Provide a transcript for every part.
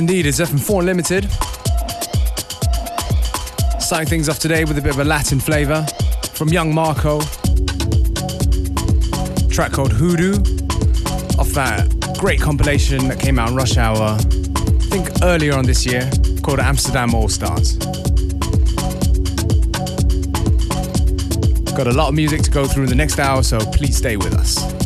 Indeed, it's FM4 Limited. Starting things off today with a bit of a Latin flavour from Young Marco. track called Hoodoo off that great compilation that came out in Rush Hour, I think earlier on this year, called Amsterdam All Stars. Got a lot of music to go through in the next hour, so please stay with us.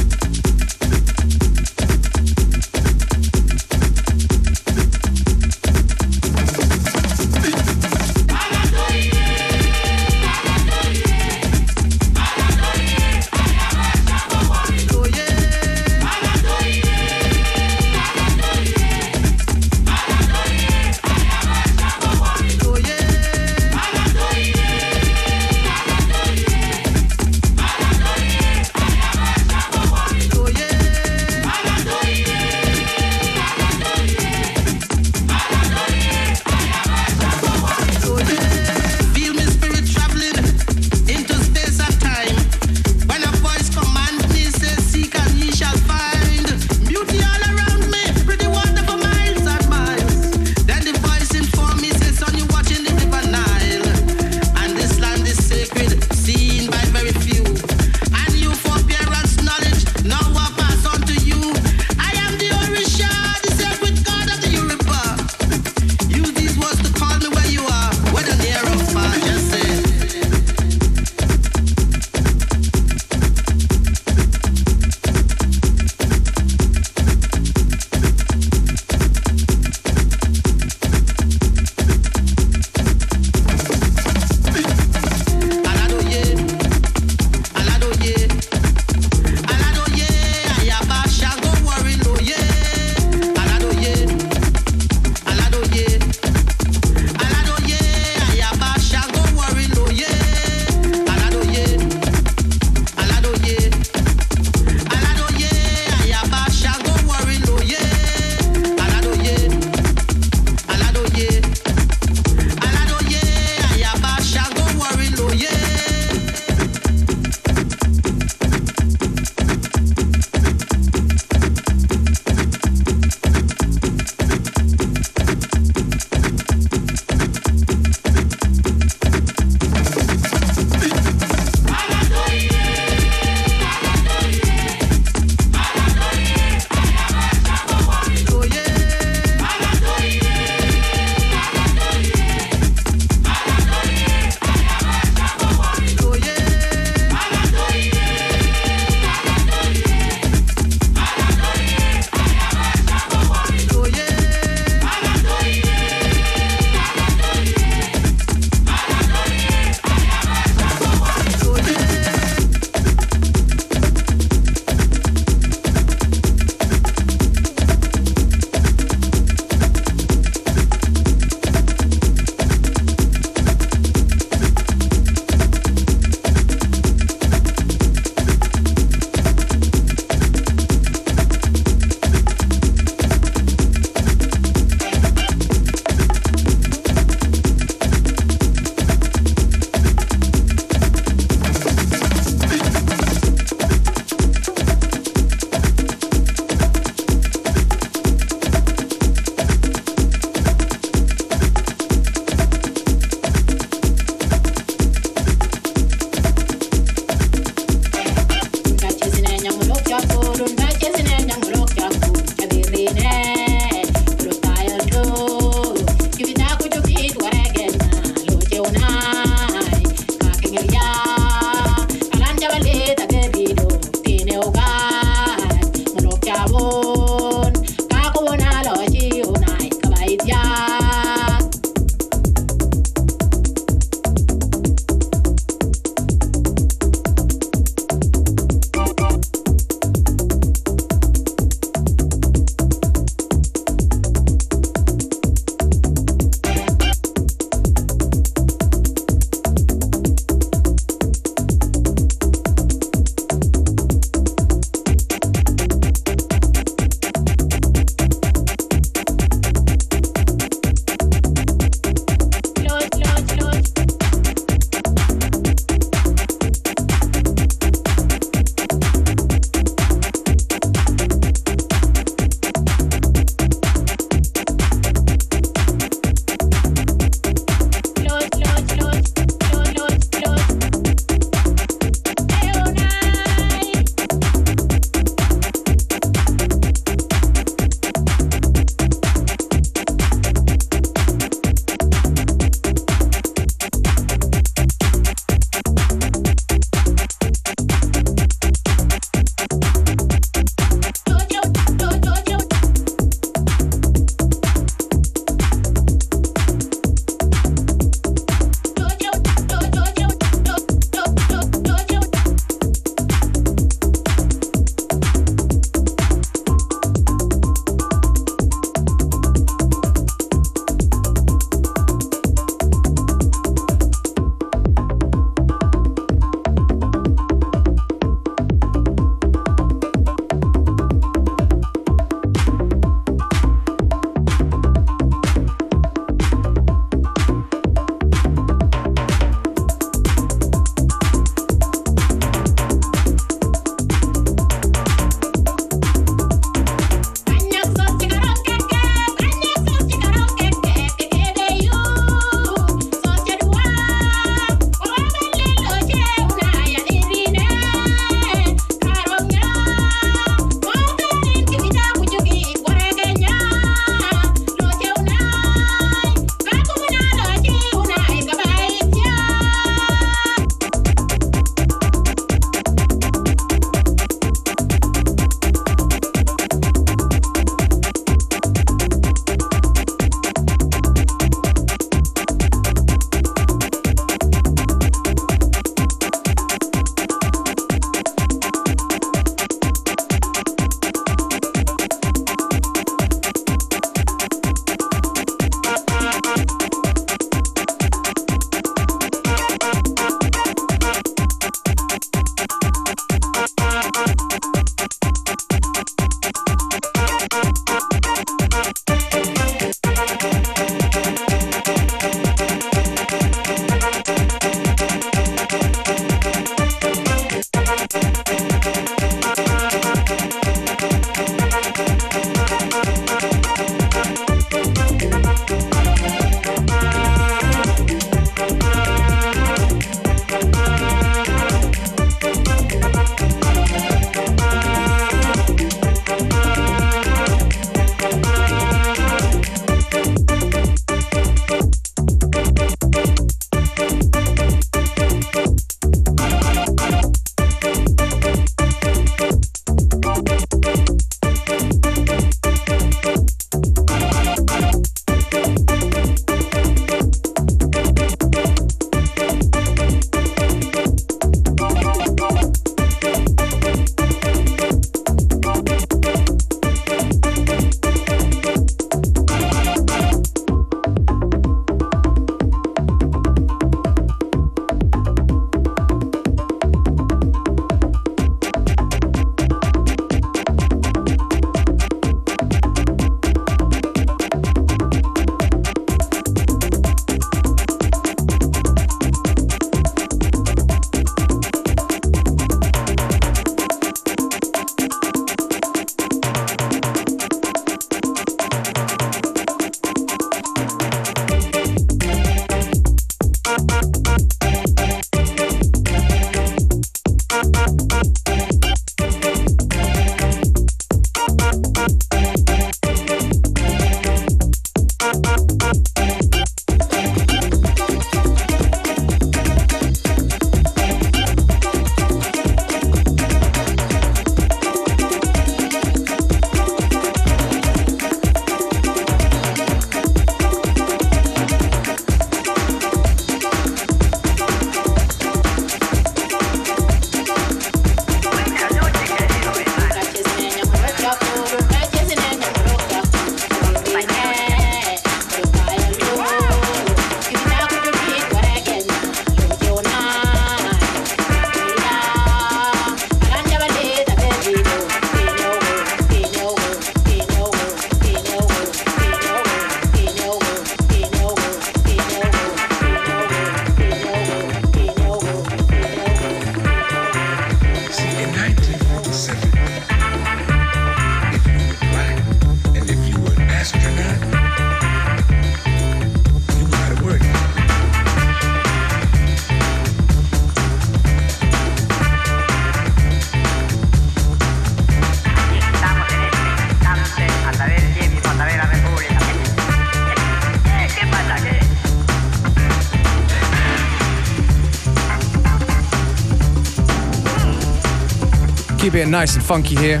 It nice and funky here.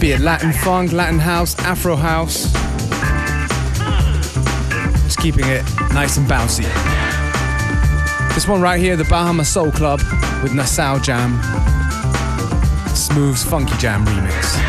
Be it Latin funk, Latin house, Afro house. Just keeping it nice and bouncy. This one right here, the Bahama Soul Club with Nassau Jam. Smooth's Funky Jam remix.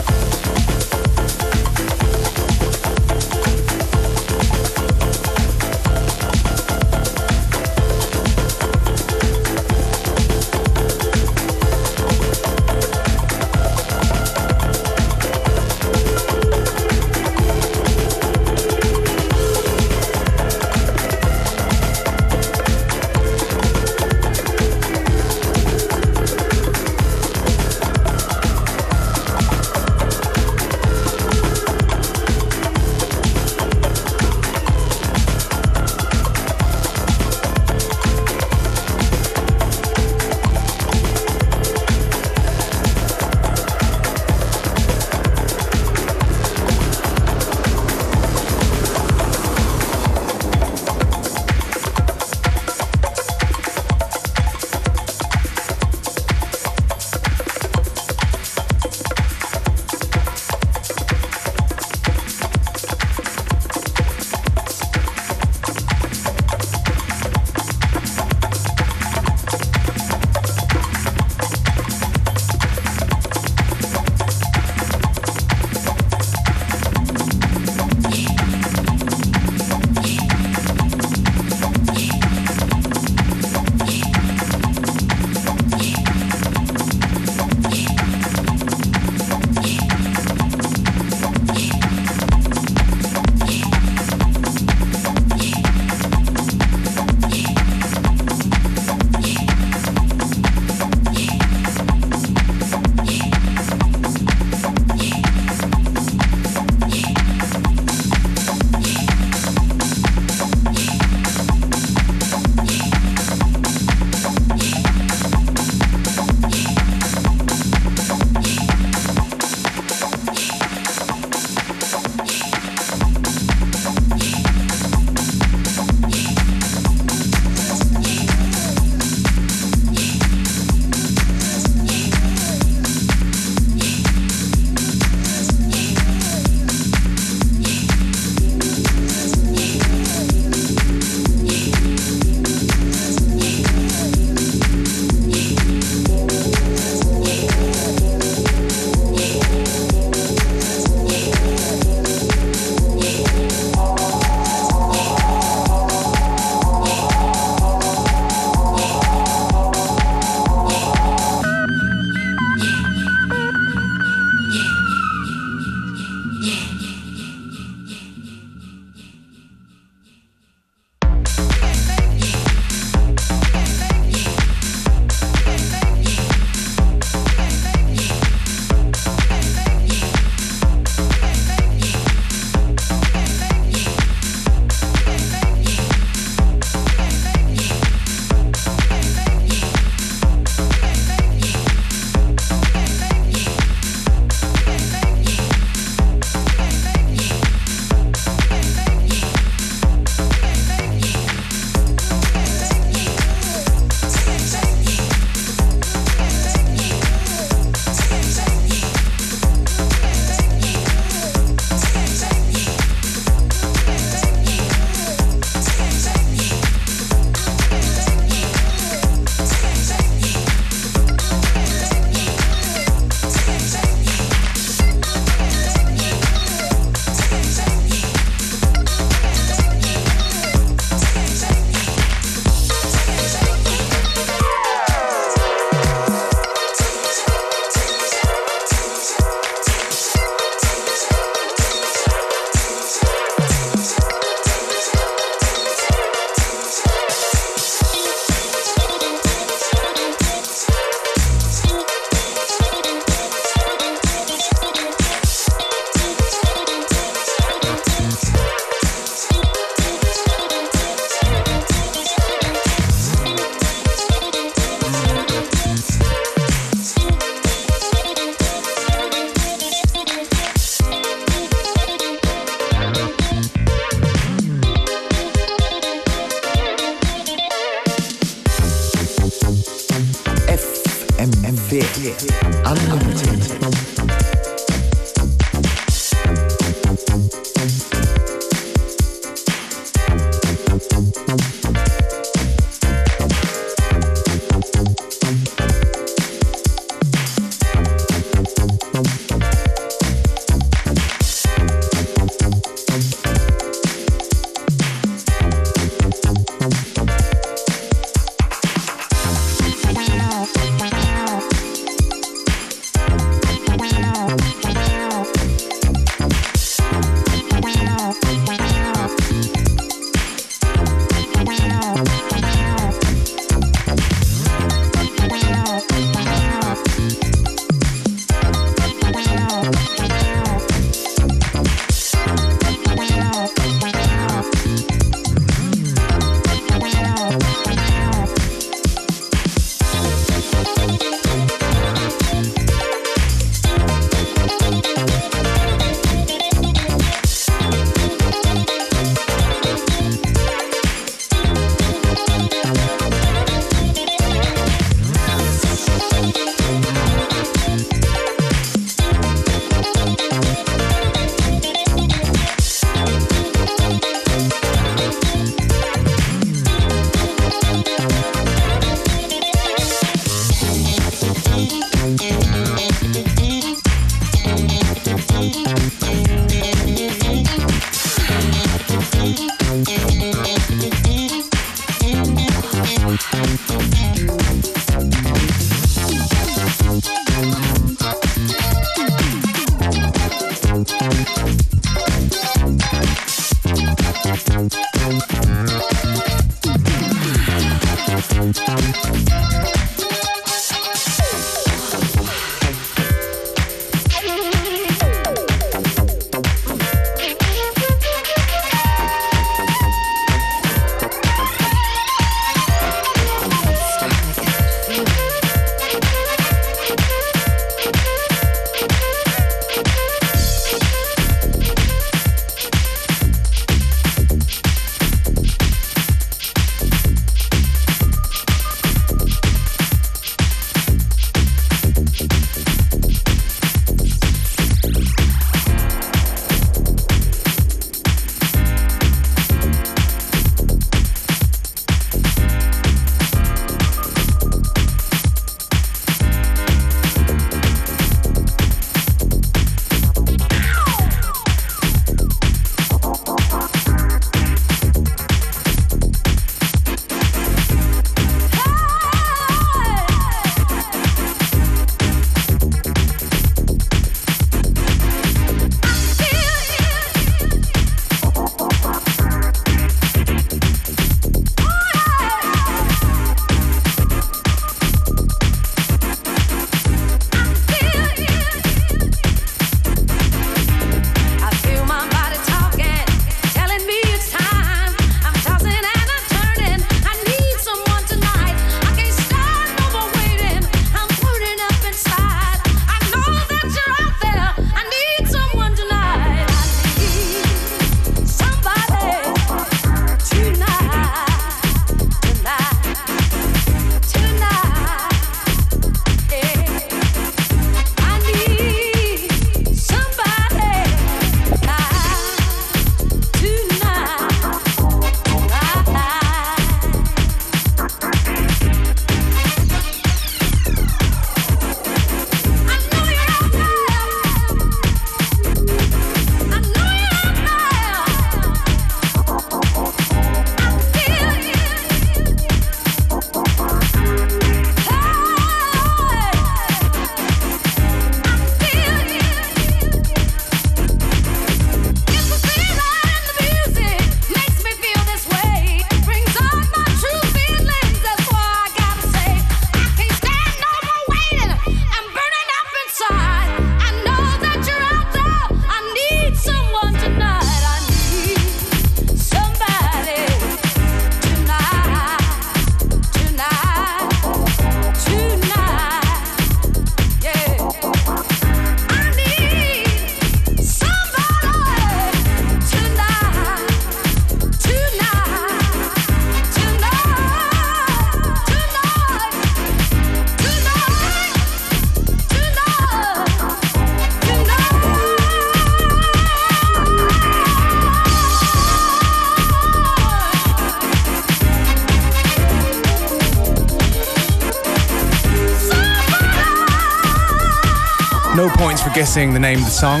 guessing the name of the song.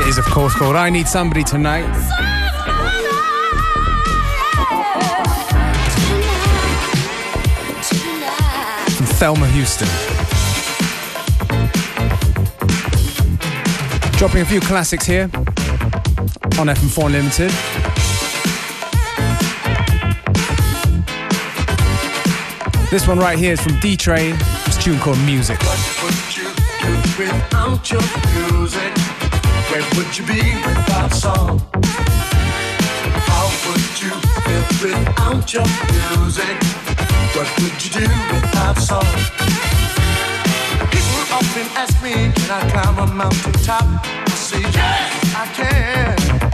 It is, of course, called I Need Somebody Tonight. From Thelma Houston. Dropping a few classics here on FM4 Limited. This one right here is from D Train. It's a tune called Music without your music? Where would you be without song? How would you feel without your music? What would you do without song? People often ask me, can I climb a mountain top? I say, yes, I can.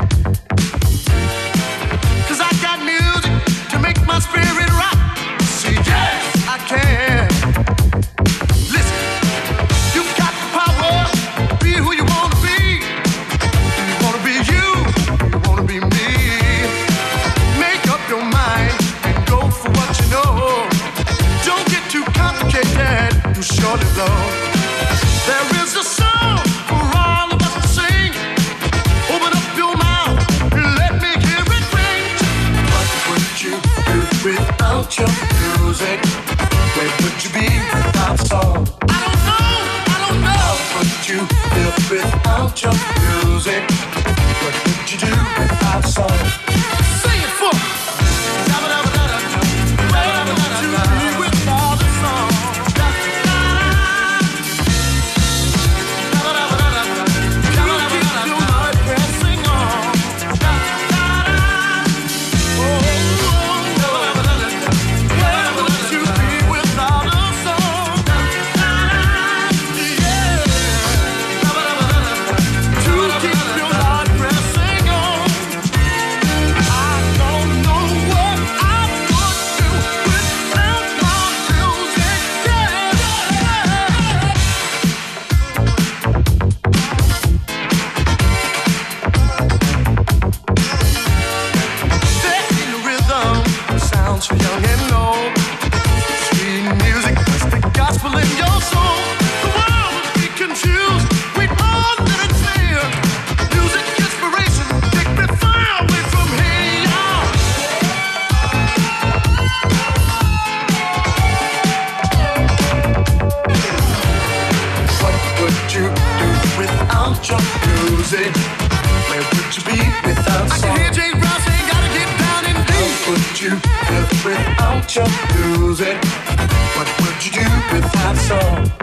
without your music? What would you do without song?